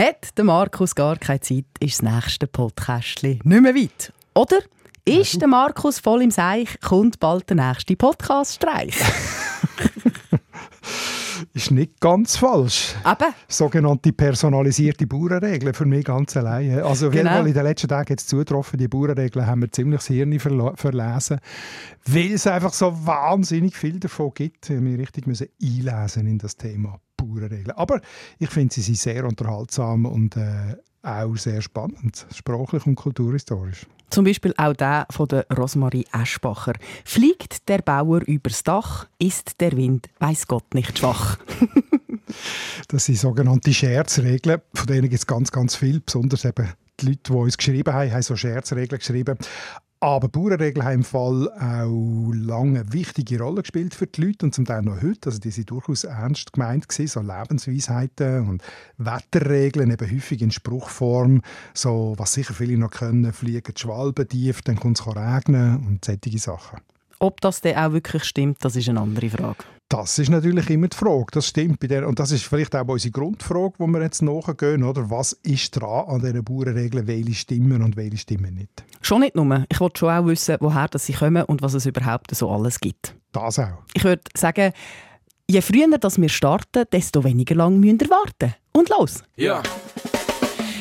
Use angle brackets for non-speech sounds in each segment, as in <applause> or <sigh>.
Hat der Markus gar keine Zeit, ist das nächste Podcast nicht mehr weit. Oder ist der Markus voll im Seich, kommt bald der nächste Podcast-Streich. <laughs> ist nicht ganz falsch. Eben. Sogenannte personalisierte Bauernregeln für mich ganz allein. Also auf jeden Genau. Fall in den letzten Tagen jetzt zugetroffen, die Bauernregeln haben wir ziemlich das Hirn verlesen, weil es einfach so wahnsinnig viel davon gibt. Wir müssen richtig müssen einlesen in das Thema Bauernregeln. Aber ich finde, sie sind sehr unterhaltsam und äh, auch sehr spannend, sprachlich und kulturhistorisch. Zum Beispiel auch der von der Rosmarie Eschbacher. Fliegt der Bauer übers Dach, ist der Wind, weiß Gott nicht schwach. <laughs> Das sind sogenannte Scherzregeln, von denen gibt es ganz, ganz viel. Besonders eben die Leute, die uns geschrieben haben, haben so Scherzregeln geschrieben. Aber Bauernregeln haben im Fall auch lange eine wichtige Rolle gespielt für die Leute und zum Teil noch heute. Also die sind durchaus ernst gemeint gewesen, so Lebensweisheiten und Wetterregeln, eben häufig in Spruchform. So, was sicher viele noch können, fliegen die Schwalben tief, dann kommt es regnen und solche Sachen. Ob das denn auch wirklich stimmt, das ist eine andere Frage. Das ist natürlich immer die Frage. Das stimmt. Bei der, und das ist vielleicht auch unsere Grundfrage, wo wir jetzt nachgehen. Oder? Was ist dran an diesen Bauernregeln? Welche stimmen und welche stimmen nicht? Schon nicht nur. Ich wollte schon auch wissen, woher das sie kommen und was es überhaupt so alles gibt. Das auch. Ich würde sagen, je früher dass wir starten, desto weniger lang müssen wir warten. Und los! Ja.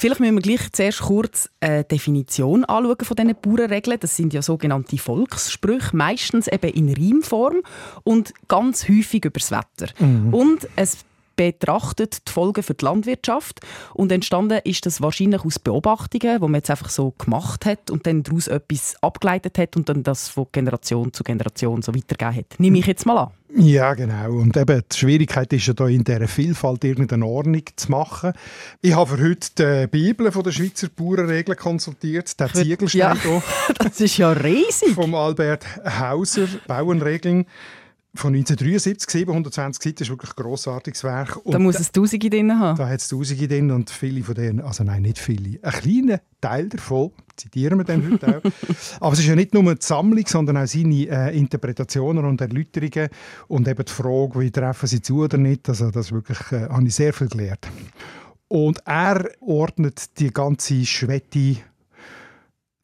Vielleicht müssen wir gleich zuerst kurz eine Definition anschauen von diesen Bauernregeln. Das sind ja sogenannte Volkssprüche, meistens eben in Reimform und ganz häufig über das Wetter. Und es betrachtet die Folgen für die Landwirtschaft und entstanden ist das wahrscheinlich aus Beobachtungen, wo man jetzt einfach so gemacht hat und dann daraus etwas abgeleitet hat und dann das von Generation zu Generation so weitergegeben hat. Nehme ich jetzt mal an. Ja, genau. Und eben, die Schwierigkeit ist ja da in dieser Vielfalt irgendeine Ordnung zu machen. Ich habe für heute die Bibel von der Schweizer Bauernregeln konsultiert. Der Ziegelstein Ja. hier. <laughs> Das ist ja riesig. vom Albert Hauser, Bauernregeln von 1973, 720 Seiten, ist wirklich ein grossartiges Werk. Und Da muss es Tausende drin haben. da hat es Tausende drin und viele von denen, also nein, nicht viele, ein kleiner Teil davon, zitieren wir dann heute auch. <laughs> Aber es ist ja nicht nur die Sammlung, sondern auch seine äh, Interpretationen und Erläuterungen und eben die Frage, wie treffen sie zu oder nicht, also das wirklich, äh, habe ich sehr viel gelernt. Und er ordnet die ganze Schwette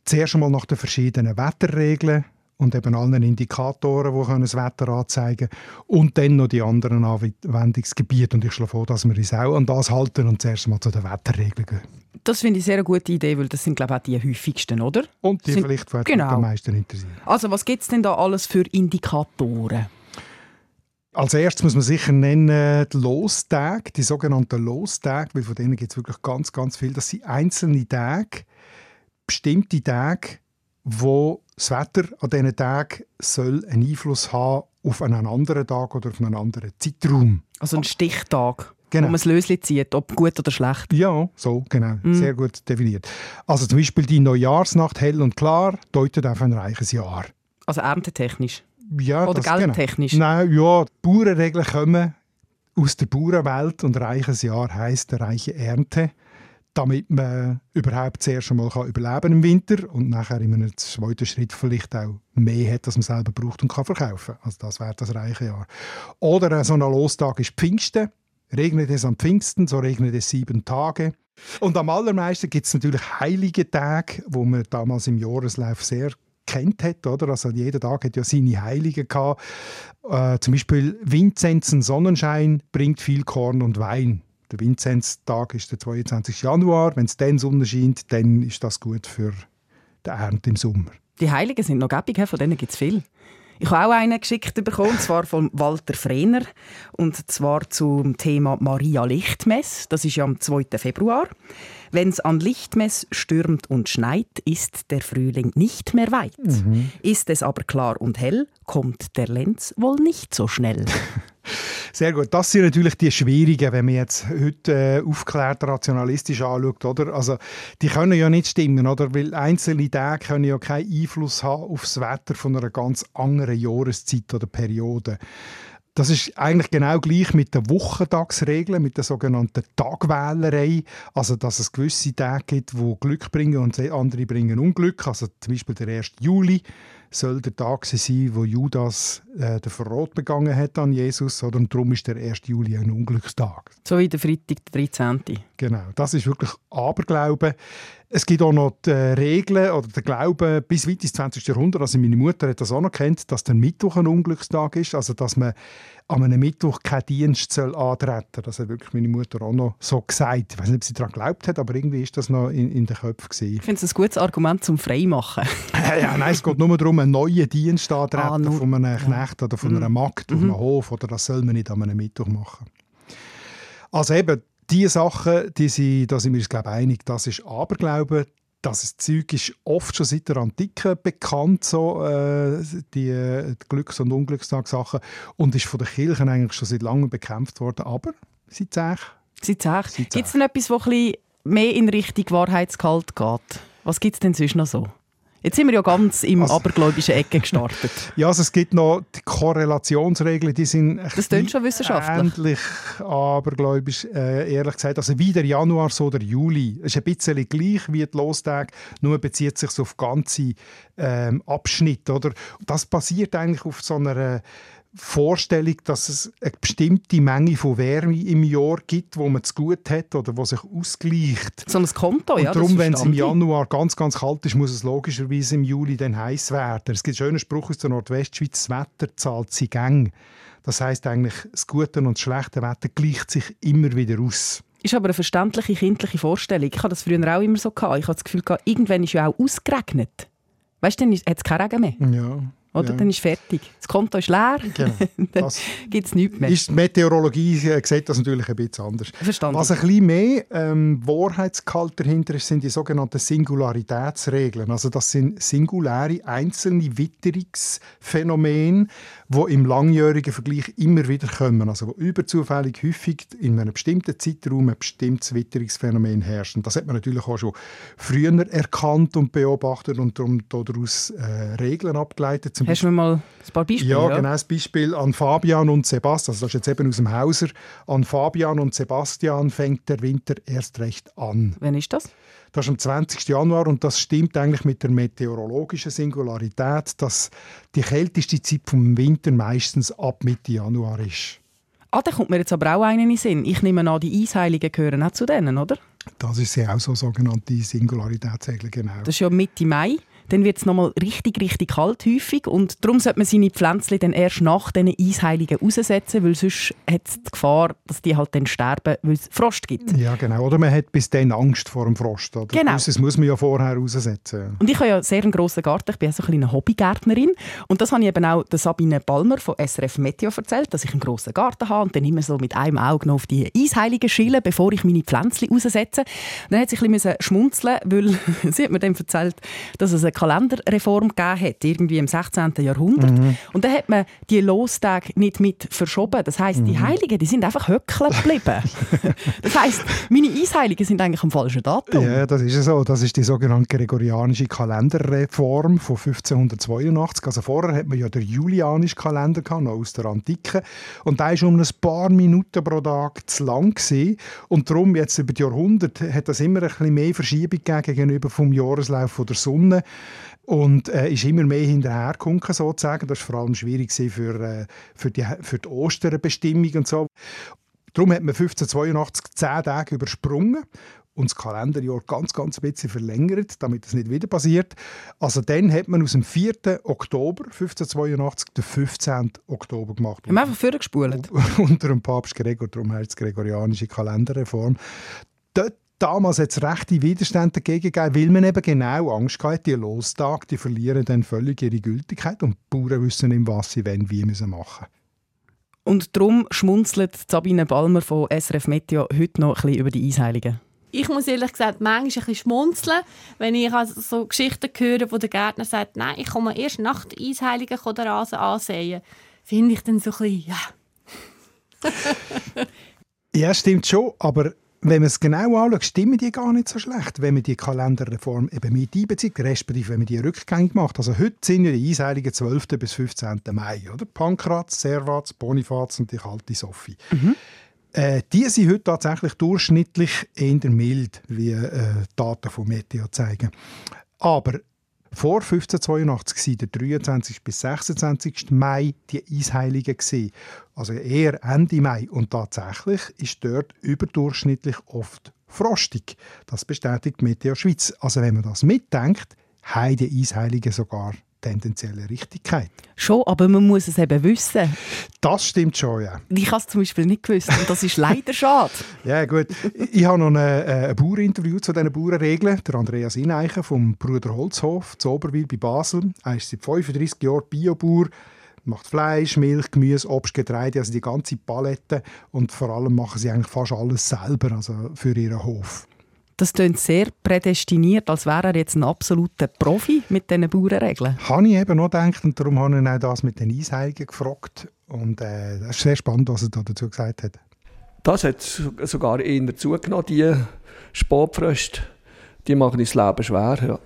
zuerst einmal nach den verschiedenen Wetterregeln und eben allen Indikatoren, die das Wetter anzeigen können. Und dann noch die anderen Anwendungsgebiete. Und ich schlage vor, dass wir uns auch an das halten und zuerst mal zu den Wetterregeln gehen. Das finde ich sehr eine gute Idee, weil das sind glaube ich auch die häufigsten, oder? Und die Sind- vielleicht die genau. am meisten interessieren. Also was gibt es denn da alles für Indikatoren? Als erstes muss man sicher nennen die Lostage, die sogenannten Lostage, weil von denen gibt es wirklich ganz, ganz viel. Das sind einzelne Tage, bestimmte Tage, wo das Wetter an diesen Tagen soll einen Einfluss haben auf einen anderen Tag oder auf einen anderen Zeitraum. Also ein Stichtag, Genau. wo man das Löschen zieht, ob gut oder schlecht. Ja, so, genau. Mhm. Sehr gut definiert. Also zum Beispiel die Neujahrsnacht hell und klar deutet auf ein reiches Jahr. Also erntetechnisch. Ja, Oder das, geldtechnisch. Genau. Nein, ja, die Bauernregeln kommen aus der Bauernwelt und reiches Jahr heisst eine reiche Ernte, damit man überhaupt zuerst einmal kann überleben im Winter und nachher in einem zweiten Schritt vielleicht auch mehr hat, als man selber braucht und kann verkaufen. Also das wäre das reiche Jahr. Oder äh, so ein Lostag ist Pfingsten. Regnet es am Pfingsten, so regnet es sieben Tage. Und am allermeisten gibt es natürlich heilige Tage, wo man damals im Jahreslauf sehr kennt hat, oder? Also jeder Tag hat ja seine Heiligen gehabt. Äh, zum Beispiel Vinzenzen Sonnenschein bringt viel Korn und Wein. Der Vinzenztag ist der 22. Januar. Wenn es dann Sonne scheint, dann ist das gut für die Ernte im Sommer. Die Heiligen sind noch gäbig, von denen gibt es viel. Ich habe auch einen geschickt bekommen, und zwar von Walter Frehner. Und zwar zum Thema Maria Lichtmess. Das ist ja am 2. Februar. Wenn es an Lichtmess stürmt und schneit, ist der Frühling nicht mehr weit. Ist es aber klar und hell, kommt der Lenz wohl nicht so schnell. <laughs> Sehr gut. Das sind natürlich die schwierigen, wenn man jetzt heute äh, aufklärt rationalistisch anschaut, oder? Also, die können ja nicht stimmen, oder? Weil einzelne Tage können ja keinen Einfluss haben auf das Wetter von einer ganz anderen Jahreszeit oder Periode. Das ist eigentlich genau gleich mit der Wochentagsregel, mit der sogenannten Tagwählerei. Also, dass es gewisse Tage gibt, die Glück bringen und andere bringen Unglück. Also, zum Beispiel der 1. Juli soll der Tag sein, wo Judas äh, den Verrat begangen hat an Jesus. Oder? Und darum ist der 1. Juli ein Unglückstag. So wie der Freitag, der 13. Genau, das ist wirklich Aberglaube. Es gibt auch noch die äh, Regeln oder den Glauben bis weit ins 20. Jahrhundert, also meine Mutter hat das auch noch kennt, dass der Mittwoch ein Unglückstag ist, also dass man an einem Mittwoch keinen Dienst soll antreten soll. Das hat wirklich meine Mutter auch noch so gesagt. Ich weiß nicht, ob sie daran geglaubt hat, aber irgendwie ist das noch in, in den Köpfen. Gewesen. Ich finde es ein gutes Argument zum Freimachen. <laughs> ja, nein, es geht nur darum, einen neuen Dienst antreten ah, von einem Knecht oder von einer mhm. Magd mhm. auf einem Hof. Oder das soll man nicht an einem Mittwoch machen. Also eben, diese Sachen, die sind, da sind wir uns glaube ich, einig, das ist Aberglaube. Das Zeug ist oft schon seit der Antike bekannt, so, äh, die, die Glücks- und Unglückstagssachen, und ist von den Kirchen eigentlich schon seit langem bekämpft worden, aber seit zehn. Seit zehn. Gibt es denn etwas, das mehr in Richtung Wahrheitsgehalt geht? Was gibt es denn sonst noch so? Jetzt sind wir ja ganz im also, abergläubischen Ecke gestartet. <laughs> ja, also es gibt noch die Korrelationsregeln, die sind das schon wissenschaftlich. ähnlich abergläubisch, äh, ehrlich gesagt. Also wie der Januar, so der Juli. Es ist ein bisschen gleich wie die Lostage, nur bezieht sich auf ganze ähm, Abschnitte. Oder? Das basiert eigentlich auf so einer Vorstellung, dass es eine bestimmte Menge von Wärme im Jahr gibt, wo man zu gut hat oder wo sich ausgleicht. So ein Konto, ja. Und darum, wenn es im Januar ganz, ganz kalt ist, muss es logischerweise im Juli dann heiß werden. Es gibt einen schönen Spruch aus der Nordwestschweiz, das Wetter zahlt sie Gang. Das heißt eigentlich, das gute und das schlechte Wetter gleicht sich immer wieder aus. Ist aber eine verständliche kindliche Vorstellung. Ich hatte das früher auch immer so gehabt. Ich hatte das Gefühl, irgendwann ist ja auch ausgeregnet. Weißt du, dann hat es keinen Regen mehr. Ja. Oder? Ja. Dann ist fertig. Das Konto ist leer, genau. <laughs> dann gibt es nichts mehr. Ist die Meteorologie sieht das natürlich ein bisschen anders. Verstanden. Was ein bisschen mehr ähm, Wahrheitsgehalt dahinter ist, sind die sogenannten Singularitätsregeln. Also das sind singuläre, einzelne Witterungsphänomene, die im langjährigen Vergleich immer wieder kommen. Also wo überzufällig häufig in einem bestimmten Zeitraum ein bestimmtes Witterungsphänomen herrscht. Und das hat man natürlich auch schon früher erkannt und beobachtet und darum daraus äh, Regeln abgeleitet. Zum Hast du mir mal ein paar Beispiele? Ja, ja, genau. Das Beispiel an Fabian und Sebastian. Also das ist jetzt eben aus dem Hauser. An Fabian und Sebastian fängt der Winter erst recht an. Wann ist das? Das ist am 20. Januar und das stimmt eigentlich mit der meteorologischen Singularität, dass die kälteste Zeit vom Winter meistens ab Mitte Januar ist. Ah, da kommt mir jetzt aber auch einen in den Sinn. Ich nehme an, die Eisheiligen gehören auch zu denen, oder? Das ist ja auch so sogenannte Singularitätsregel, genau. Das ist ja Mitte Mai dann wird es nochmal richtig, richtig kalt häufig und darum sollte man seine Pflänzchen dann erst nach diesen Eisheiligen raussetzen, weil sonst hat es die Gefahr, dass die halt dann sterben, weil es Frost gibt. Ja, genau. Oder man hat bis dann Angst vor dem Frost. Oder? Genau. Das muss man ja vorher raussetzen. Und ich habe ja sehr einen grossen Garten, ich bin so eine Hobbygärtnerin und das habe ich eben auch der Sabine Balmer von SRF Meteo erzählt, dass ich einen grossen Garten habe und dann immer so mit einem Auge noch auf die Eisheiligen schielen, bevor ich meine Pflänzchen raussetze. Und dann hat sie ein bisschen schmunzeln weil <laughs> sie hat mir dann erzählt, dass es Kalenderreform gegeben hat, irgendwie im 16. Jahrhundert. Mhm. Und da hat man die Lostage nicht mit verschoben. Das heißt, mhm. die Heiligen, die sind einfach höckeln geblieben. <laughs> das heißt, meine Eisheiligen sind eigentlich am falschen Datum. Ja, das ist so. Das ist die sogenannte gregorianische Kalenderreform von 1582. Also vorher hat man ja den julianischen Kalender gehabt, noch aus der Antike. Und da ist um ein paar Minuten pro Tag zu lang gewesen. Und darum jetzt über die Jahrhunderte hat das immer ein bisschen mehr Verschiebung gegenüber vom Jahreslauf der Sonne und äh, ist immer mehr hinterhergekommen, sozusagen. Das war vor allem schwierig für, äh, für, die, für die Osterbestimmung und so. Darum hat man 1582 zehn Tage übersprungen und das Kalenderjahr ganz, ganz ein bisschen verlängert, damit das nicht wieder passiert. Also dann hat man aus dem 4. Oktober 1582 den 15. Oktober gemacht. Haben einfach vorgespult? <laughs> Unter dem Papst Gregor, darum heißt es gregorianische Kalenderreform. Dort damals hat es rechte Widerstände dagegen gegeben, weil man eben genau Angst hatte, die Lostage, die verlieren dann völlig ihre Gültigkeit und die Bauern wissen nicht, was sie wollen, wie müssen machen Und darum schmunzelt Sabine Balmer von SRF Meteo heute noch ein bisschen über die Eisheiligen. Ich muss ehrlich gesagt manchmal ein bisschen schmunzeln, wenn ich also so Geschichten höre, wo der Gärtner sagt, nein, ich komme erst nach der Eisheiligen den Rasen ansehen. Finde ich dann so ein bisschen, ja, <laughs> ja, stimmt schon, aber wenn man es genau anschaut, stimmen die gar nicht so schlecht, wenn man die Kalenderreform eben mit einbezieht, respektive wenn man die rückgängig macht. Also heute sind ja die Einseiligen 12. bis 15. Mai, oder? Pankraz, Servaz, Bonifaz und die kalte Sophie. Mhm. Äh, die sind heute tatsächlich durchschnittlich eher mild, wie äh, Daten von Meteo zeigen. Aber vor 1582 waren der 23. bis 26. Mai die Eisheiligen. Also eher Ende Mai. Und tatsächlich ist dort überdurchschnittlich oft frostig. Das bestätigt Meteo Schweiz. Also wenn man das mitdenkt, haben die Eisheiligen sogar tendenzielle Richtigkeit. Schon, aber man muss es eben wissen. Das stimmt schon, ja. Ich habe es zum Beispiel nicht gewusst und das ist leider <laughs> schade. ja, gut. Ich habe noch ein, äh, ein Bauerinterview zu diesen Bauernregeln. Der Andreas Ineichen vom Bruder Holzhof zu Oberwil bei Basel. Er ist seit 35 Jahren Biobauer macht Fleisch, Milch, Gemüse, Obst, Getreide, also die ganze Palette und vor allem machen sie eigentlich fast alles selber, also für ihren Hof. Das klingt sehr prädestiniert, als wäre er jetzt ein absoluter Profi mit diesen Bauernregeln. Habe ich eben noch gedacht und darum habe ich auch das mit den Eisheiligen gefragt. Und äh, das ist sehr spannend, was er da dazu gesagt hat. Das hat sogar eher zugenommen, die Sportfröste. Die machen das Leben schwer. Ja.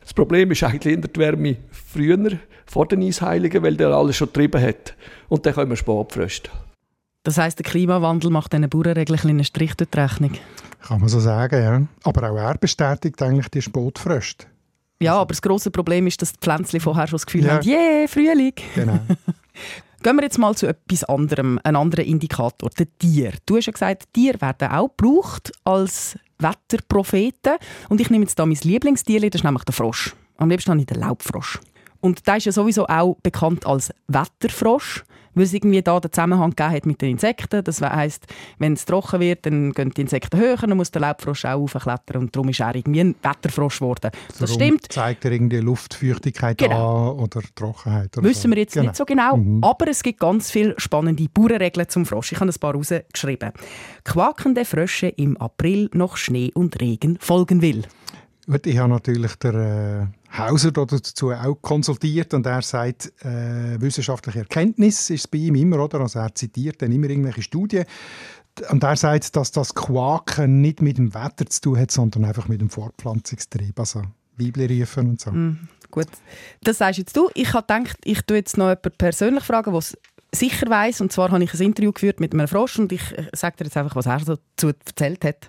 Das Problem ist eigentlich in der Wärme früher, vor den Eisheiligen, weil der alles schon getrieben hat. Und dann kommen Sportfröste. Das heisst, der Klimawandel macht diesen Bauernregeln einen Strich durch die Rechnung? Kann man so sagen, ja. Aber auch er bestätigt eigentlich die Spotfröste. Ja, aber das große Problem ist, dass die Pflänzchen vorher schon das Gefühl ja. haben, yeah, Frühling. Genau. <laughs> Gehen wir jetzt mal zu etwas anderem, ein anderer Indikator, der Tier. Du hast ja gesagt, Tiere werden auch gebraucht als Wetterpropheten. Und ich nehme jetzt da mein Lieblingstier, das ist nämlich der Frosch. Am liebsten habe ich den Laubfrosch. Und der ist ja sowieso auch bekannt als Wetterfrosch weil es irgendwie da den Zusammenhang gegeben hat mit den Insekten. Das heisst, wenn es trocken wird, dann gehen die Insekten höher, dann muss der Laubfrosch auch aufklettern und darum ist er irgendwie ein Wetterfrosch geworden. Das darum stimmt. zeigt er irgendwie Luftfeuchtigkeit genau. an oder Trockenheit. Oder Wissen so. wir jetzt genau. nicht so genau, mhm. aber es gibt ganz viele spannende Bauernregeln zum Frosch. Ich habe ein paar rausgeschrieben. Quakende Frösche im April noch Schnee und Regen folgen will. Gut, ich habe natürlich der äh, Hauser dazu auch konsultiert und er sagt, äh, wissenschaftliche Erkenntnis ist bei ihm immer, oder? Also er zitiert dann immer irgendwelche Studien und er sagt, dass das Quaken nicht mit dem Wetter zu tun hat, sondern einfach mit dem Fortpflanzungstrieb, also Bibel und so. Mm, gut, das sagst jetzt du. Ich habe gedacht, ich tue jetzt noch jemanden persönlich fragen, was sicher weiß. Und zwar habe ich ein Interview geführt mit einem Frosch und ich äh, sage dir jetzt einfach, was er dazu erzählt hat.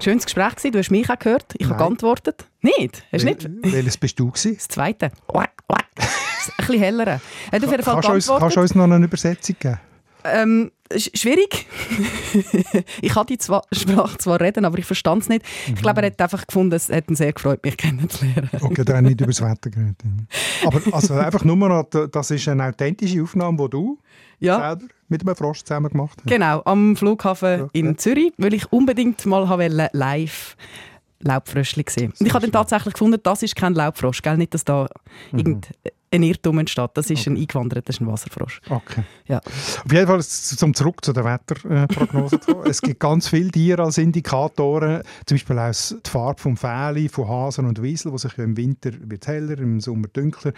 Schönes Gespräch gewesen. Du hast mich auch gehört. Ich habe geantwortet. Nicht? Hast du nicht? Welches bist du gewesen? Das zweite. Ein bisschen heller. Er hat auf jeden Fall kannst, du uns, kannst du uns noch eine Übersetzung geben? Ähm, schwierig. <laughs> ich kann die zwar, Sprache zwar reden, aber ich verstand es nicht. Mhm. Ich glaube, er hat einfach gefunden, es hat ihn sehr gefreut, mich <laughs> kennenzulernen. okay, dann nicht über das Wetter geredet. Aber also einfach nur noch, das ist eine authentische Aufnahme, die du ja. selber mit einem Frosch zusammen gemacht hast. Genau, am Flughafen okay. in Zürich, weil ich unbedingt mal live Laubfröschli gesehen. Und ich habe dann tatsächlich gefunden, das ist kein Laubfrosch, gell? nicht, dass da mhm. irgend ein Irrtum entsteht. Das ist okay. ein eingewanderter, das ist ein Wasserfrosch. Okay. Ja. Auf jeden Fall zum zurück zu der Wetterprognose. <laughs> es gibt ganz viele Tiere als Indikatoren, zum Beispiel auch die Farbe vom Fähli, von Hasen und Wiesel, wo sich ja im Winter wird heller, im Sommer dunkler,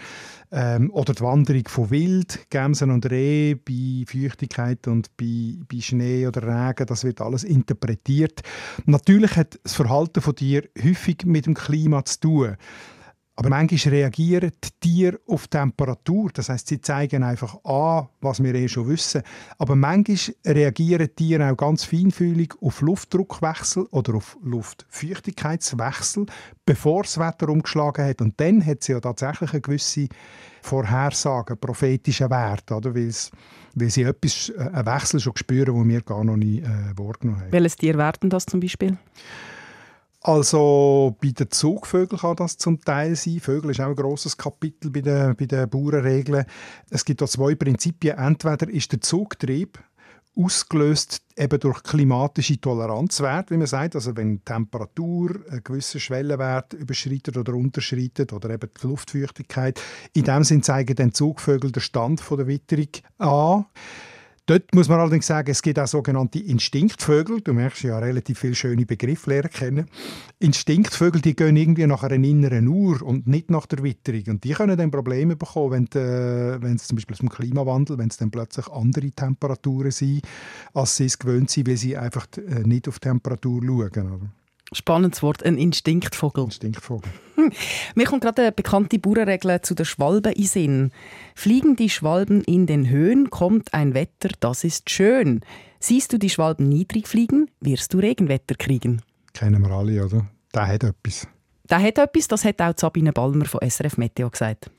ähm, oder die Wanderung von Wild, Gämsen und Reh bei Feuchtigkeit und bei, bei Schnee oder Regen, das wird alles interpretiert. Natürlich hat das Verhalten von Tieren häufig mit dem Klima zu tun. Aber manchmal reagieren die Tiere auf Temperatur. Das heißt, sie zeigen einfach an, was wir eh schon wissen. Aber manchmal reagieren die Tiere auch ganz feinfühlig auf Luftdruckwechsel oder auf Luftfeuchtigkeitswechsel, bevor das Wetter umgeschlagen hat. Und dann hat sie ja tatsächlich eine gewisse Vorhersage, prophetische Wert, oder? Weil, weil sie etwas, äh, einen Wechsel schon spüren, den wir gar noch nicht äh, wahrgenommen haben. Welches Tier werden das zum Beispiel? Also bei den Zugvögeln kann das zum Teil sein. Vögel ist auch ein grosses Kapitel bei den, bei den Bauernregeln. Es gibt da zwei Prinzipien. Entweder ist der Zugtrieb ausgelöst eben durch klimatische Toleranzwerte, wie man sagt, also wenn die Temperatur einen gewissen Schwellenwert überschreitet oder unterschreitet oder eben die Luftfeuchtigkeit. In dem Sinne zeigen dann Zugvögel den Stand der Witterung an. Dort muss man allerdings sagen, es gibt auch sogenannte Instinktvögel. Du merkst ja relativ viele schöne Begriffe lernen kennen. Instinktvögel, die gehen irgendwie nach einer inneren Uhr und nicht nach der Witterung. Und die können dann Probleme bekommen, wenn, äh, wenn es zum Beispiel zum Klimawandel, wenn es dann plötzlich andere Temperaturen sind, als sie es gewöhnt sind, weil sie einfach äh, nicht auf Temperatur schauen. Spannendes Wort, ein Instinktvogel. Instinktvogel. <laughs> Mir kommt gerade eine bekannte Bauernregel zu den Schwalben in Sinn. Fliegen die Schwalben in den Höhen, kommt ein Wetter, das ist schön. Siehst du die Schwalben niedrig fliegen, wirst du Regenwetter kriegen. Kennen wir alle, oder? Der hat etwas. Der hat etwas, das hat auch Sabine Balmer von SRF Meteo gesagt.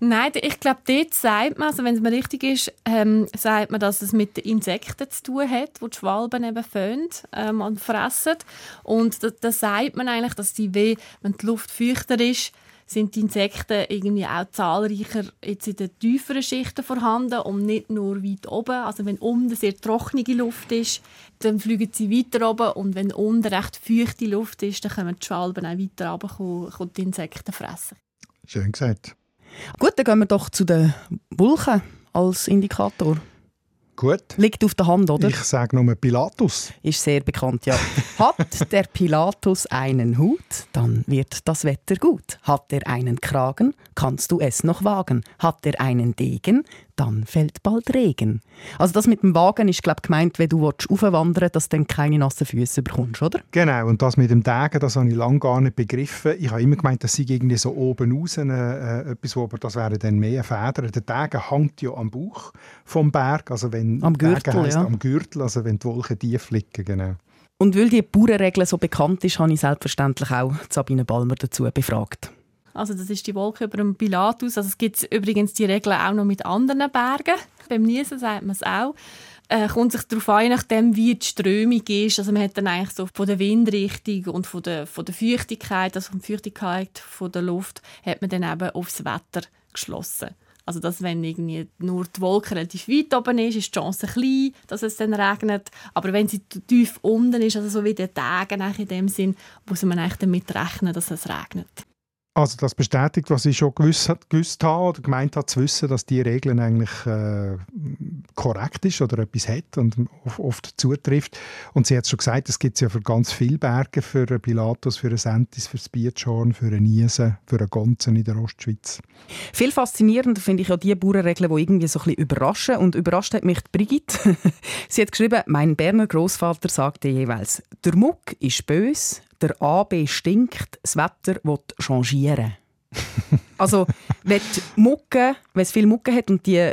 Nein, ich glaube, dort sagt man, also wenn es mir richtig ist, ähm, sagt man, dass es mit den Insekten zu tun hat, die die Schwalben eben föhnen ähm, und fressen. Und da, da sagt man eigentlich, dass die weh, wenn die Luft feuchter ist, sind die Insekten irgendwie auch zahlreicher jetzt in den tieferen Schichten vorhanden und nicht nur weit oben. Also wenn unten sehr trockene Luft ist, dann fliegen sie weiter oben und wenn unten recht feuchte Luft ist, dann können die Schwalben auch weiter runter und die Insekten fressen. Schön gesagt. Gut, dann gehen wir doch zu den Wulchen als Indikator. Gut. Liegt auf der Hand, oder? Ich sage nur Pilatus. Ist sehr bekannt, ja. Hat der Pilatus einen Hut, dann wird das Wetter gut. Hat er einen Kragen, kannst du es noch wagen. Hat er einen Degen, dann fällt bald Regen. Also das mit dem Wagen ist glaube gemeint, wenn du aufwandern willst, dass du dann keine nassen Füße bekommst, oder? Genau, und das mit dem Degen, das habe ich lange gar nicht begriffen. Ich habe immer gemeint, das sei irgendwie so oben raus äh, etwas, aber das wäre dann mehr Federn. Der Degen hängt ja am Bauch vom Berg, also wenn am Gürtel, heisst, ja. am Gürtel, also wenn die Wolken tief liegen, genau. Und weil die Bauernregel so bekannt ist, habe ich selbstverständlich auch Sabine Balmer dazu befragt. Also das ist die Wolke über dem Pilatus. Also es gibt übrigens die Regel auch noch mit anderen Bergen. Beim Niesen sagt man es auch. Äh, kommt sich darauf an, nachdem wie die Strömung ist. Also man hat dann eigentlich so von der Windrichtung und von der, von der Feuchtigkeit, also von der Feuchtigkeit von der Luft, hat man dann eben aufs Wetter geschlossen. Also dass wenn irgendwie nur die Wolke relativ weit oben ist, ist die Chance klein, dass es dann regnet. Aber wenn sie tief unten ist, also so wie der Tag in dem Sinn, muss man eigentlich damit rechnen, dass es regnet. Also das bestätigt, was ich schon gewusst, gewusst habe oder gemeint habe zu wissen, dass die Regeln eigentlich äh, korrekt ist oder etwas hat und oft zutrifft. Und sie hat schon gesagt, es gibt es ja für ganz viele Berge, für Pilatus, für Sentis, für das Bietschorn, für Niesen, für Gonzen in der Ostschweiz. Viel faszinierender finde ich ja die Bauernregeln, die irgendwie so ein bisschen überraschen. Und überrascht hat mich Brigitte. <laughs> sie hat geschrieben, mein Berner Großvater sagte jeweils, der Muck ist bös, der AB stinkt, das Wetter will changieren. <laughs> also, wenn Mucke, wenn es viele Mucke hat und die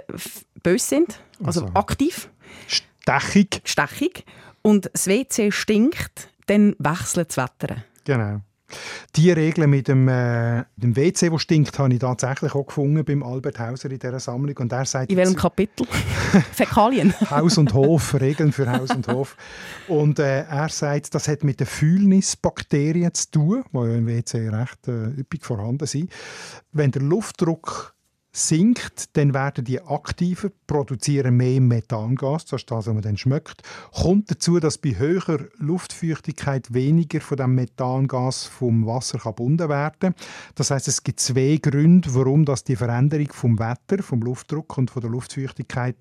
bös sind, also, also aktiv, stechig. stechig, und das WC stinkt, dann wechselt das Wetter. Genau. Die Regeln mit dem, äh, dem WC, wo stinkt, habe ich tatsächlich auch gefunden beim Albert Hauser in dieser Sammlung. Und er sagt in welchem Kapitel? <laughs> Fäkalien. Haus und Hof, Regeln für Haus und Hof. Und äh, er sagt, das hat mit den Fühlnisbakterien zu tun, die ja im WC recht äh, üppig vorhanden sind. Wenn der Luftdruck sinkt, dann werden die aktiver, produzieren mehr Methangas, das ist das, was man dann schmeckt. Kommt dazu, dass bei höherer Luftfeuchtigkeit weniger von dem Methangas vom Wasser gebunden werden kann. Das heißt, es gibt zwei Gründe, warum das die Veränderung vom Wetter, vom Luftdruck und von der Luftfeuchtigkeit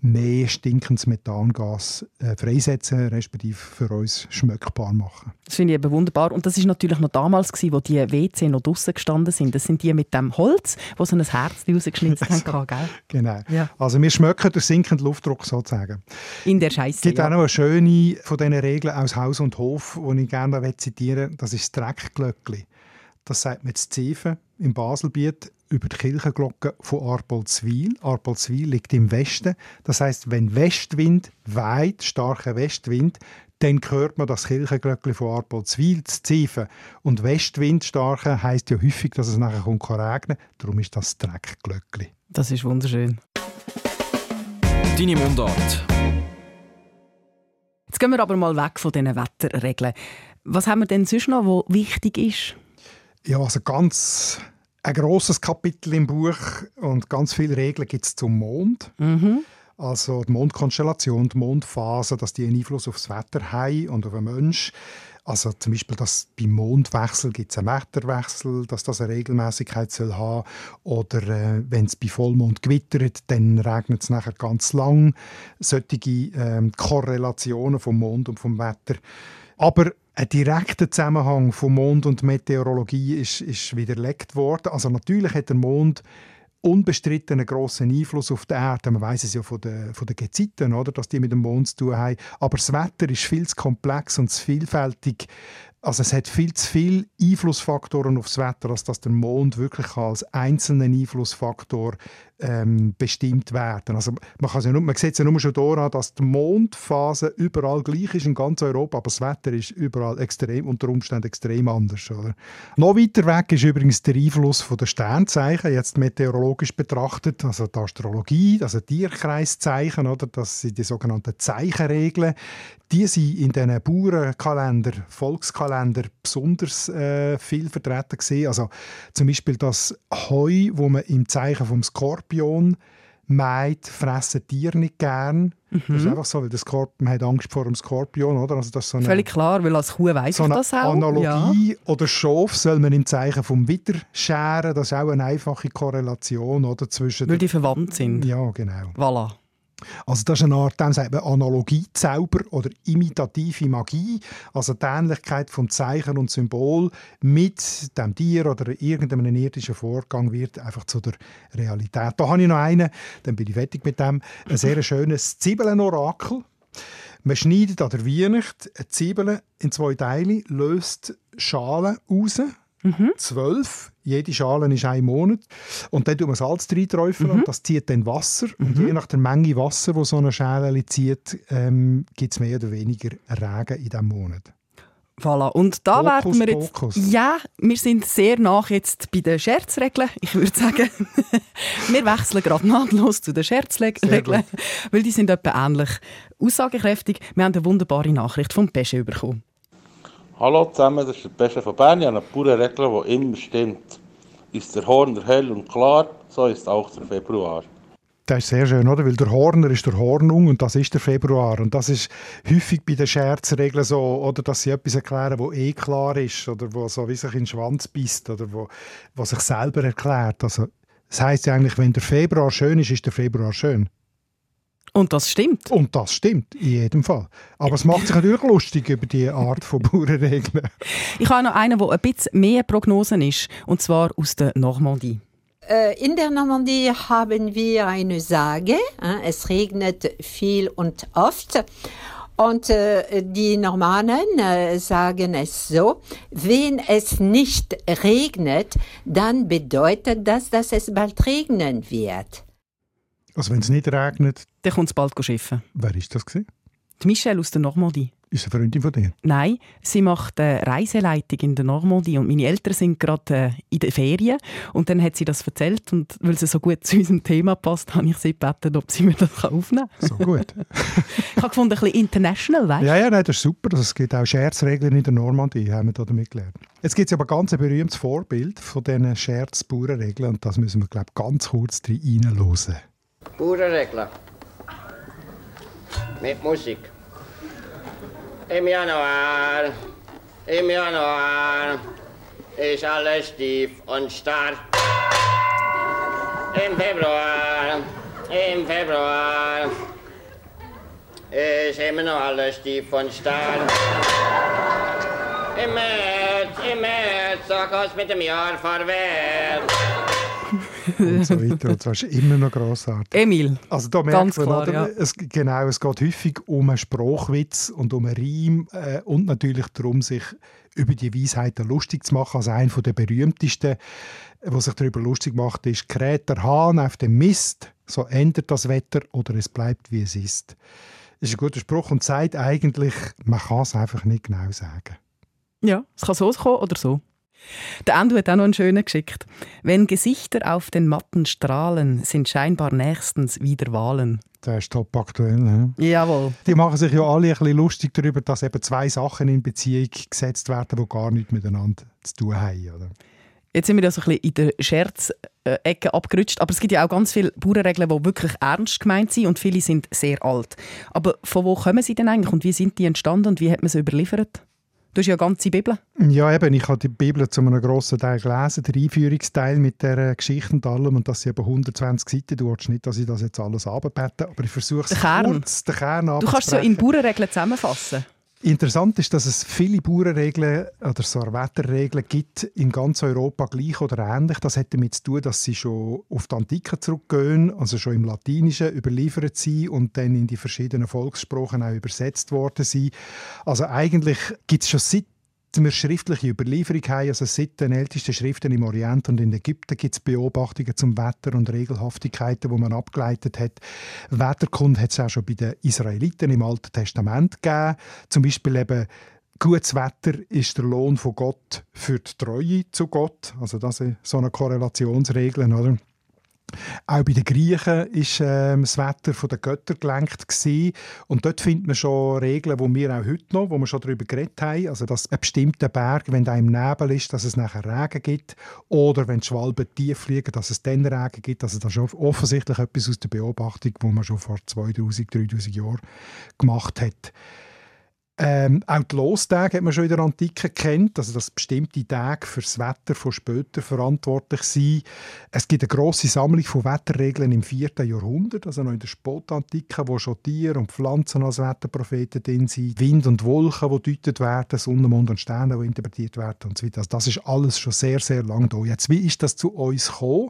mehr stinkendes Methangas äh, freisetzen, respektive für uns schmeckbar machen. Das finde ich eben wunderbar. Und das ist natürlich noch damals, gewesen, wo die WC noch draußen gestanden sind. Das sind die mit dem Holz, wo so ein Herz rausgeschnitzt also, haben. Gell? Genau. Ja. Also wir schmecken den sinkenden Luftdruck sozusagen. In der Scheiße. Es gibt ja. auch noch eine schöne von diesen Regeln aus Haus und Hof, die ich gerne zitieren Das ist das Dreckglöckli. Das sagt man jetzt Zeven im Baselbiet über die Kirchenglocke von Arpolzwil. Arpolzwil liegt im Westen. Das heißt, wenn Westwind weit, starker Westwind, dann hört man das Kirchenglöckli von Arpolzwil zu Ziefen. Und Westwind starker heisst ja häufig, dass es nachher kommt regnen Darum ist das Dreckglöckli. Das ist wunderschön. Deine Mundart. Jetzt gehen wir aber mal weg von diesen Wetterregeln. Was haben wir denn sonst noch, was wichtig ist? Ja, also ganz ein grosses Kapitel im Buch und ganz viele Regeln gibt es zum Mond. Mhm. Also die Mondkonstellation, die Mondphase, dass die einen Einfluss auf das Wetter haben und auf den Menschen. Also zum Beispiel, dass beim Mondwechsel gibt es einen Wetterwechsel, dass das eine Regelmäßigkeit soll haben oder äh, wenn es bei Vollmond gewittert, dann regnet es nachher ganz lang. Solche äh, Korrelationen vom Mond und vom Wetter. Aber ein direkter Zusammenhang von Mond und Meteorologie ist, ist widerlegt worden. Also natürlich hat der Mond unbestritten einen grossen Einfluss auf die Erde. Man weiß es ja von den, von den Gezeiten, oder, dass die mit dem Mond zu tun haben. Aber das Wetter ist viel zu komplex und zu vielfältig, also es hat viel zu viele Einflussfaktoren aufs Wetter, als dass der Mond wirklich als einzelnen Einflussfaktor ähm, bestimmt werden. Also man, ja nur, man sieht es ja nur schon daran, dass die Mondphase überall gleich ist in ganz Europa, aber das Wetter ist überall extrem, unter Umständen extrem anders. Oder? Noch weiter weg ist übrigens der Einfluss der Sternzeichen, jetzt meteorologisch betrachtet, also die Astrologie, also Tierkreiszeichen, oder? das sind die sogenannten Zeichenregeln. Die sind in diesen Bauernkalender, Volkskalender besonders äh, viel vertreten gesehen. Also zum Beispiel das Heu, wo man im Zeichen vom Skorpion Skorpion meint, fressen Tiere nicht gern. Mhm. Das ist einfach so, weil der Skorp man hat Angst vor dem Skorpion, oder? Also das so eine, Völlig klar, weil als Kuh weiss so ich das auch. Analogie ja. oder Schaf soll man im Zeichen vom Witter scheren. Das ist auch eine einfache Korrelation, oder? Zwischen weil die verwandt sind. Ja, genau. Voilà. Also das ist eine Art, dem sagt man Analogiezauber oder imitative Magie, also die Ähnlichkeit vom Zeichen und Symbol mit dem Tier oder irgendeinem irdischen Vorgang wird einfach zu der Realität. Da habe ich noch einen, dann bin ich fertig mit dem, ein sehr <laughs> schönes Zwiebeln-Orakel. Man schneidet an der Weihnacht eine Zwiebel in zwei Teile, löst Schalen raus, Mhm. Zwölf. Jede Schale ist ein Monat. Und dann tut man Salz reinträufeln mhm. und das zieht dann Wasser. Mhm. Und je nach der Menge Wasser, wo so eine Schale zieht, ähm, gibt es mehr oder weniger Regen in diesem Monat. Voilà. Und da Fokus, werden wir jetzt. Fokus. Ja, wir sind sehr nach jetzt bei den Scherzregeln. Ich würde sagen, <laughs> wir wechseln gerade nahtlos zu den Scherzregeln, <laughs> weil die sind etwa ähnlich aussagekräftig. Wir haben eine wunderbare Nachricht vom Pesche bekommen. Hallo zusammen, das ist der Beste von Bern. Ich habe eine pure Regel, die immer stimmt. Ist der Horner hell und klar, so ist auch der Februar. Das ist sehr schön, oder? Weil der Horner ist der Hornung und das ist der Februar. Und das ist häufig bei den Scherzregeln so, oder dass sie etwas erklären, wo eh klar ist oder wo so wie sich in den Schwanz beißt oder wo, wo sich selber erklärt. Also, das heißt ja eigentlich, wenn der Februar schön ist, ist der Februar schön. Und das stimmt. Und das stimmt, in jedem Fall. Aber es macht sich natürlich lustig über die Art von Bauernregeln. Ich habe noch einen, der ein bisschen mehr Prognosen ist, und zwar aus der Normandie. Äh, in der Normandie haben wir eine Sage. Es regnet viel und oft. Und äh, die Normannen äh, sagen es so, wenn es nicht regnet, dann bedeutet das, dass es bald regnen wird. Also wenn es nicht regnet... Dann kommt es bald schiffen. Wer war das? Gewesen? Die Michelle aus der Normandie. Ist eine Freundin von dir? Nein, sie macht eine Reiseleitung in der Normandie und meine Eltern sind gerade äh, in den Ferien und dann hat sie das erzählt und weil sie so gut zu unserem Thema passt, <laughs> habe ich sie gebeten, ob sie mir das aufnehmen kann. So gut. <laughs> ich habe gefunden, ein bisschen international, weißt Ja, ja, nein, das ist super. Es gibt auch Scherzregeln in der Normandie, haben wir da damit gelernt. Jetzt gibt es aber ganz ein berühmtes Vorbild von diesen Scherzbauernregeln und das müssen wir, glaube ich, ganz kurz reinhören. Bauernregler. Mit Musik. Im Januar, im Januar ist alles tief und starr. Im Februar, im Februar ist immer noch alles tief und starr. Im März, im März, da geht mit dem Jahr vorwärts und so weiter. Und <laughs> das ist immer noch grossartig. Emil, also da merkt man, klar, ja. es, genau, es geht häufig um einen Spruchwitz und um einen Reim äh, und natürlich darum, sich über die Weisheiten lustig zu machen. Also einer der berühmtesten, der sich darüber lustig macht, ist «Kräht der Hahn auf dem Mist, so ändert das Wetter oder es bleibt, wie es ist». Das ist ein guter Spruch und zeigt eigentlich, man kann es einfach nicht genau sagen. Ja, es kann so kommen oder so. Der Ando hat auch noch einen schönen geschickt. Wenn Gesichter auf den Matten strahlen, sind scheinbar nächstens wieder Wahlen. Der ist top aktuell. Ne? Jawohl. Die machen sich ja alle ein bisschen lustig darüber, dass eben zwei Sachen in Beziehung gesetzt werden, die gar nichts miteinander zu tun haben. Oder? Jetzt sind wir ja so ein bisschen in der Scherzecke abgerutscht, aber es gibt ja auch ganz viele Bauernregeln, die wirklich ernst gemeint sind und viele sind sehr alt. Aber von wo kommen sie denn eigentlich und wie sind die entstanden und wie hat man sie überliefert? Du hast ja eine ganze Bibel. Ja, eben. Ich habe die Bibel zu einem grossen Teil gelesen, der Einführungsteil mit der Geschichte und allem. Und das sind eben 120 Seiten. Du willst nicht, dass ich das jetzt alles abbete, aber ich versuche es kurz, den Kern Du kannst es so in Bauernregeln zusammenfassen. Interessant ist, dass es viele Bauernregeln oder so Wetterregeln gibt in ganz Europa gleich oder ähnlich. Das hat damit zu tun, dass sie schon auf die Antike zurückgehen, also schon im Latinischen überliefert sind und dann in die verschiedenen Volkssprachen auch übersetzt worden sind. Also eigentlich gibt es schon seit wir schriftliche Überlieferung haben, also seit den ältesten Schriften im Orient und in Ägypten gibt es Beobachtungen zum Wetter und Regelhaftigkeiten, wo man abgeleitet hat. Wetterkunde hat es auch schon bei den Israeliten im Alten Testament gegeben. Zum Beispiel eben Gutes Wetter ist der Lohn von Gott für die Treue zu Gott. Also das ist so eine Korrelationsregel, oder? Auch bei den Griechen ist äh, das Wetter von den Göttern gelenkt gewesen. und dort findet man schon Regeln, wo wir auch heute noch, wo wir schon darüber geredet haben, also dass ein bestimmter Berg, wenn da im Nebel ist, dass es nachher Regen gibt oder wenn die Schwalben tief fliegen, dass es dann Regen gibt. Also das ist offensichtlich etwas aus der Beobachtung, wo man schon vor 2000, 3000 Jahren gemacht hat. Ähm, auch die Lostage hat man schon in der Antike kennt, also dass bestimmte Tage für das Wetter von später verantwortlich sind. Es gibt eine große Sammlung von Wetterregeln im 4. Jahrhundert, also noch in der Spätantike, wo schon Tiere und Pflanzen als Wetterpropheten drin sind, Wind und Wolken, die deutet werden, Sonne, Mond und Sterne, die interpretiert werden und so weiter. Also das ist alles schon sehr, sehr lang da. Jetzt, wie ist das zu uns gekommen?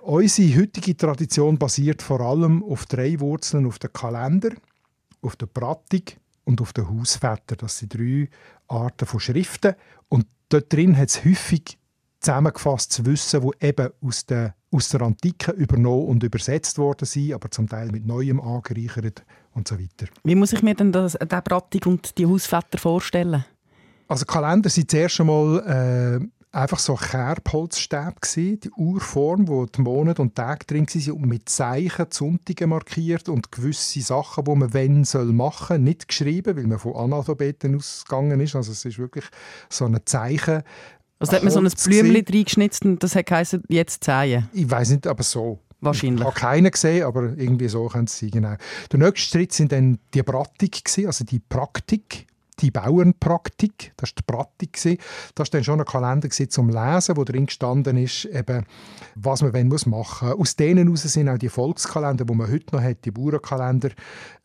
Unsere heutige Tradition basiert vor allem auf drei Wurzeln, auf den Kalender, auf der Pratik und auf den Hausväter. Das sind drei Arten von Schriften. Und dort drin hat es häufig zusammengefasstes Wissen, das eben aus der, aus der Antike übernommen und übersetzt worden sind, aber zum Teil mit Neuem angereichert und so weiter. Wie muss ich mir denn das, den Pratik und die Hausväter vorstellen? Also Kalender sind zuerst einmal äh, einfach so Kerbholzstäbe gewesen, die Urform, wo die Monate und Tage drin waren und mit Zeichen die Sonntage markiert und gewisse Sachen, die man wenn soll machen, nicht geschrieben, weil man von Analphabeten ausgegangen ist. Also es ist wirklich so ein Zeichen. Also hat man so ein Blümchen reingeschnitzt und das hat geheißen, jetzt zählen? Ich weiß nicht, aber so. Wahrscheinlich. Ich habe keinen gesehen, aber irgendwie so können es sein, genau. Der nächste Schritt sind dann die Pratik, also die Praktik die Bauernpraktik, das war die Pratik. Das war dann schon ein Kalender zum Lesen, wo drin gestanden ist, eben, was man machen muss. Aus denen heraus sind auch die Volkskalender, die man heute noch hat, die Bauernkalender,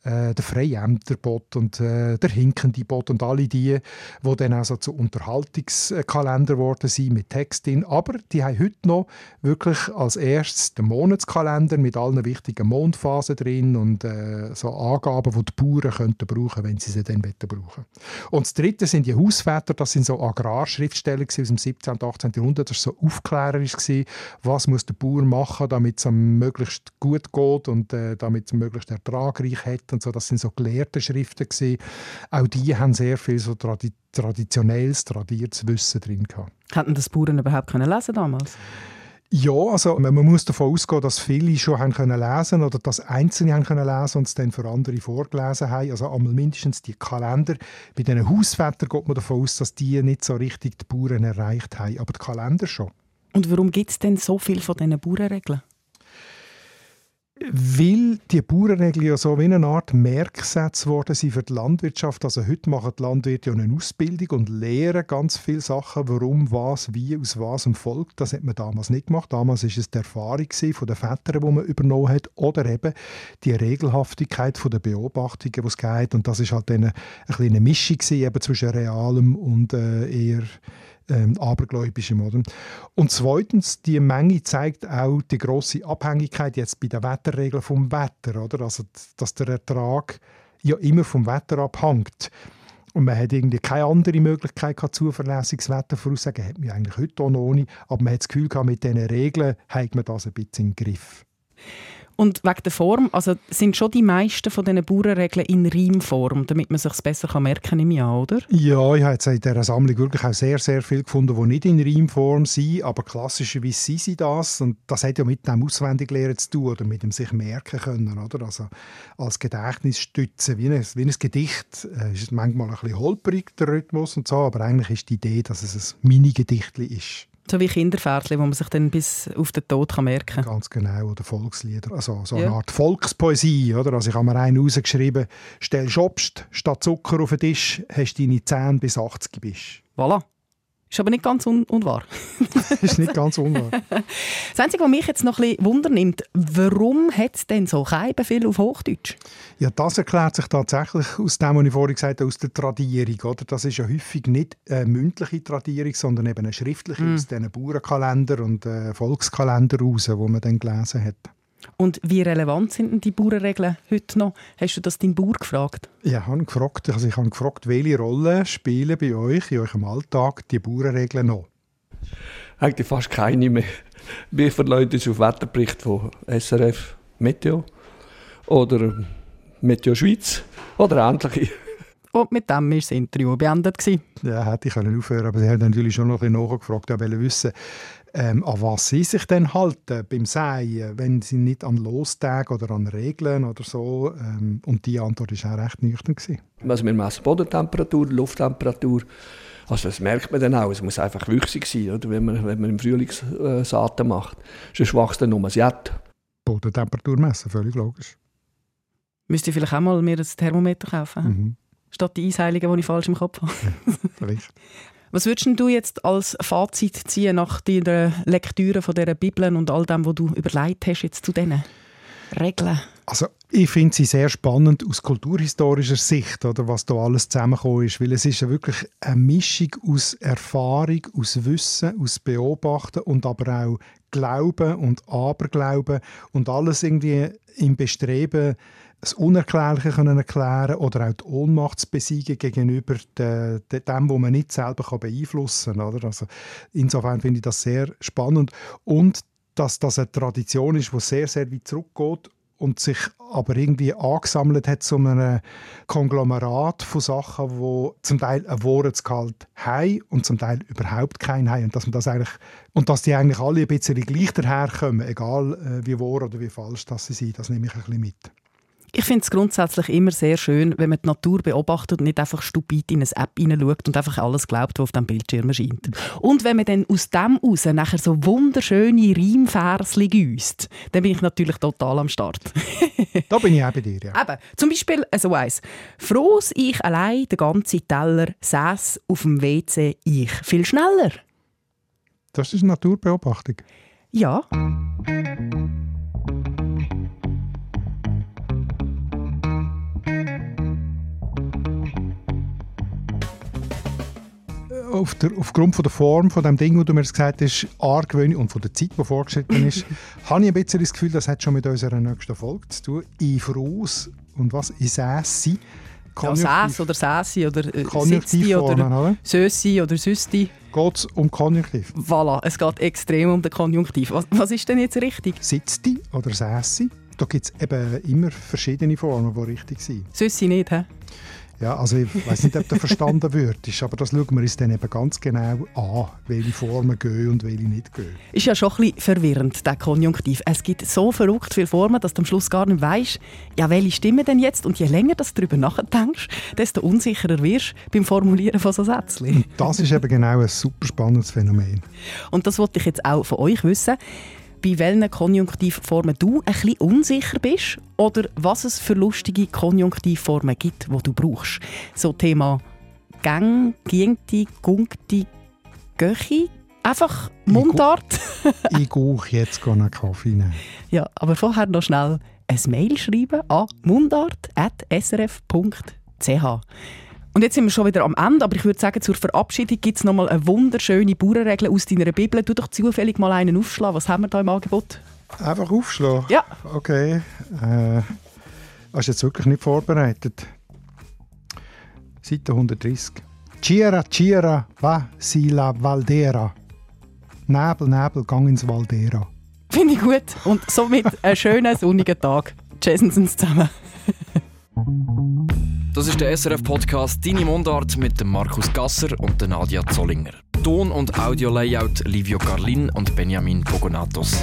äh, der Freiämterbot und äh, der Hinkendibot und alle die, die dann also zu Unterhaltungskalender geworden sind mit Text drin. Aber die haben heute noch wirklich als erstes den Monatskalender mit allen wichtigen Mondphasen drin und äh, so Angaben, die die Bauern könnten brauchen, wenn sie sie dann brauchen Und das Dritte sind die Hausväter, das sind so Agrarschriftsteller aus dem 17. und 18. Jahrhundert, das war so aufklärerisch, was muss der Bauer machen, damit es ihm möglichst gut geht und äh, damit es möglichst ertragreich hat und so. Das sind so gelehrte Schriften gewesen. Auch die haben sehr viel so tradi traditionelles, tradiertes Wissen drin gehabt. Hätten das Bauern überhaupt können lesen damals? Ja, also man muss davon ausgehen, dass viele schon haben können lesen oder dass Einzelne haben können lesen und es dann für andere vorgelesen haben. Also einmal mindestens die Kalender. Bei diesen Hausvätern geht man davon aus, dass die nicht so richtig die Bauern erreicht haben, aber die Kalender schon. Und warum gibt es denn so viel von diesen Bauernregeln? Weil die Bauernregeln ja so wie eine Art Merksätze geworden sind für die Landwirtschaft. Also heute machen die Landwirte ja eine Ausbildung und lehren ganz viele Sachen, warum, was, wie, aus was im Volk. Das hat man damals nicht gemacht. Damals war es die Erfahrung von den Vätern, die man übernommen hat, oder eben die Regelhaftigkeit der Beobachtungen, die es gab. Und das war halt eine, eine kleine Mischung eben zwischen realem und äh, eher ähm, abergläubischem. Oder? Und zweitens, die Menge zeigt auch die große Abhängigkeit jetzt bei den Wetterregeln vom Wetter. Oder? Also, dass der Ertrag ja immer vom Wetter abhängt. Und man hat irgendwie keine andere Möglichkeit gehabt, zuverlässiges Wetter voraussagen. Hat man eigentlich heute auch noch nicht. Aber man hat das Gefühl mit diesen Regeln hat man das ein bisschen im Griff. Und wegen der Form, also sind schon die meisten von diesen Bauernregeln in Reimform, damit man sich besser merken kann im Jahr, oder? Ja, ich habe jetzt in dieser Sammlung wirklich auch sehr, sehr viel gefunden, die nicht in Reimform sind, aber klassischerweise sind sie das. Und das hat ja mit dem Auswendiglehren zu tun oder mit dem sich merken können, oder? Also als Gedächtnisstütze, wie wie ein Gedicht, äh, ist manchmal ein bisschen holperig, der Rhythmus und so, aber eigentlich ist die Idee, dass es ein Mini-Gedicht ist. So wie Kinderviertel, wo man sich dann bis auf den Tod kann merken kann. Ganz genau, oder Volkslieder. Also so eine ja. Art Volkspoesie. Oder? Also ich habe mir einen rausgeschrieben, stell Obst statt Zucker auf den Tisch, hast deine 10 bis 80 bist. Voilà. Ist aber nicht ganz un unwahr. <laughs> ist nicht ganz unwahr. Das Einzige, was mich jetzt noch ein bisschen wundernimmt, warum hat es denn so kein Befehl auf Hochdeutsch? Ja, das erklärt sich tatsächlich aus dem, was ich vorhin gesagt habe, aus der Tradierung. Oder? Das ist ja häufig nicht eine mündliche Tradierung, sondern eben eine schriftliche mm. aus diesen Bauernkalender und äh, Volkskalender raus, die man dann gelesen hat. Und wie relevant sind denn die Bauernregeln heute noch? Hast du das deinen Bauer gefragt? Ja, ich habe gefragt, also ich habe gefragt, welche Rolle spielen bei euch in eurem Alltag die Bauernregeln noch? Eigentlich fast keine mehr. Wir verlassen uns auf Wetterbericht von SRF Meteo oder Meteo Schweiz oder ähnliche. Und mit dem war das Interview beendet. Ja, hätte ich aufhören können, aber sie haben natürlich schon noch ein bisschen nachgefragt, ja, wissen, ähm, an was sie sich denn halten beim Säen, wenn sie nicht an Lostagen oder an Regeln oder so. Ähm, und die Antwort war auch recht nüchtern. Gewesen. Also wir messen Bodentemperatur, Lufttemperatur. Also das merkt man dann auch. Es muss einfach wüchsig sein, oder? Wenn, man, wenn man im Frühling äh, Saaten macht. Sonst wächst dann nur das Jet. Bodentemperatur messen, völlig logisch. Müsst ihr vielleicht auch mal mir ein Thermometer kaufen? Mhm. Statt die Eisheiligen, die ich falsch im Kopf habe. Ja, vielleicht. <laughs> Was würdest du jetzt als Fazit ziehen nach deiner Lektüre von dieser Bibel und all dem, was du überlegt hast jetzt zu diesen Regeln? Also ich finde sie sehr spannend aus kulturhistorischer Sicht, oder, was da alles zusammengekommen ist, weil es ist ja wirklich eine Mischung aus Erfahrung, aus Wissen, aus Beobachten und aber auch Glauben und Aberglauben und alles irgendwie im Bestreben, das Unerklärliche können erklären oder auch die Ohnmacht zu besiegen gegenüber de, de, dem, was man nicht selber kann beeinflussen kann. Also insofern finde ich das sehr spannend und dass das eine Tradition ist, die sehr, sehr weit zurückgeht und sich aber irgendwie angesammelt hat zu einem Konglomerat von Sachen, wo zum Teil ein Wortgehalt haben und zum Teil überhaupt keinen haben. Und dass, man das eigentlich, und dass die eigentlich alle ein bisschen gleich daherkommen, egal äh, wie wahr oder wie falsch das sie sind, das nehme ich ein bisschen mit. Ich finde es grundsätzlich immer sehr schön, wenn man die Natur beobachtet und nicht einfach stupid in eine App hineinschaut und einfach alles glaubt, was auf dem Bildschirm erscheint. Und wenn man dann aus dem heraus nachher so wunderschöne Reimversli gießt, dann bin ich natürlich total am Start. <laughs> da bin ich auch bei dir, ja. Eben, zum Beispiel so eins. Frohs ich allein den ganzen Teller säß auf dem WC ich viel schneller. Das ist Naturbeobachtung. Ja. Auf der, aufgrund von der Form von dem Ding, wo du mir gesagt hast, argwöhnlich und von der Zeit, die vorgeschritten ist, <laughs> habe ich ein bisschen das Gefühl, das hat schon mit unserer nächsten Folge zu tun. Ich voraus und was? Ich säße. Ja, Säs oder Säsi oder äh, oder Sösi oder Süsti. Geht es um Konjunktiv? Voilà, es geht extrem um den Konjunktiv. Was, was ist denn jetzt richtig? Sitzti oder Säsi? Da gibt es eben immer verschiedene Formen, die richtig sind. Süssi nicht, hä? Ja, also ich weiß nicht, ob der verstanden wird, aber das schauen wir uns dann eben ganz genau an, welche Formen gehen und welche nicht gehen. Ist ja schon ein bisschen verwirrend, der Konjunktiv. Es gibt so verrückt viele Formen, dass du am Schluss gar nicht weißt, ja, welche stimmen denn jetzt? Und je länger du darüber nachdenkst, desto unsicherer wirst du beim Formulieren von so Sätzen. Das ist eben genau ein super spannendes Phänomen. Und das wollte ich jetzt auch von euch wissen bei welchen Konjunktivformen du ein bisschen unsicher bist oder was es für lustige Konjunktivformen gibt, die du brauchst. So Thema Gang, Giengti, Gungti, Göchi. Einfach Mundart. <laughs> ich gehe jetzt einen Kaffee nehmen. Ja, aber vorher noch schnell ein Mail schreiben an mundart.srf.ch. Und jetzt sind wir schon wieder am Ende, aber ich würde sagen, zur Verabschiedung gibt es nochmal eine wunderschöne Bauernregel aus deiner Bibel. Du doch zufällig mal einen aufschlagen. Was haben wir da im Angebot? Einfach aufschlagen? Ja. Okay. Äh, hast du jetzt wirklich nicht vorbereitet? Seite 130. Cira, Cira, va si la Valdera. Nebel, Nebel, gang ins Valdera. Finde ich gut. Und somit einen schönen sonnigen Tag. Tschüss zusammen. Das ist der SRF-Podcast «Deine Mundart» mit dem Markus Gasser und Nadia Zollinger. Ton- und Audio-Layout Livio Carlin und Benjamin Pogonatos.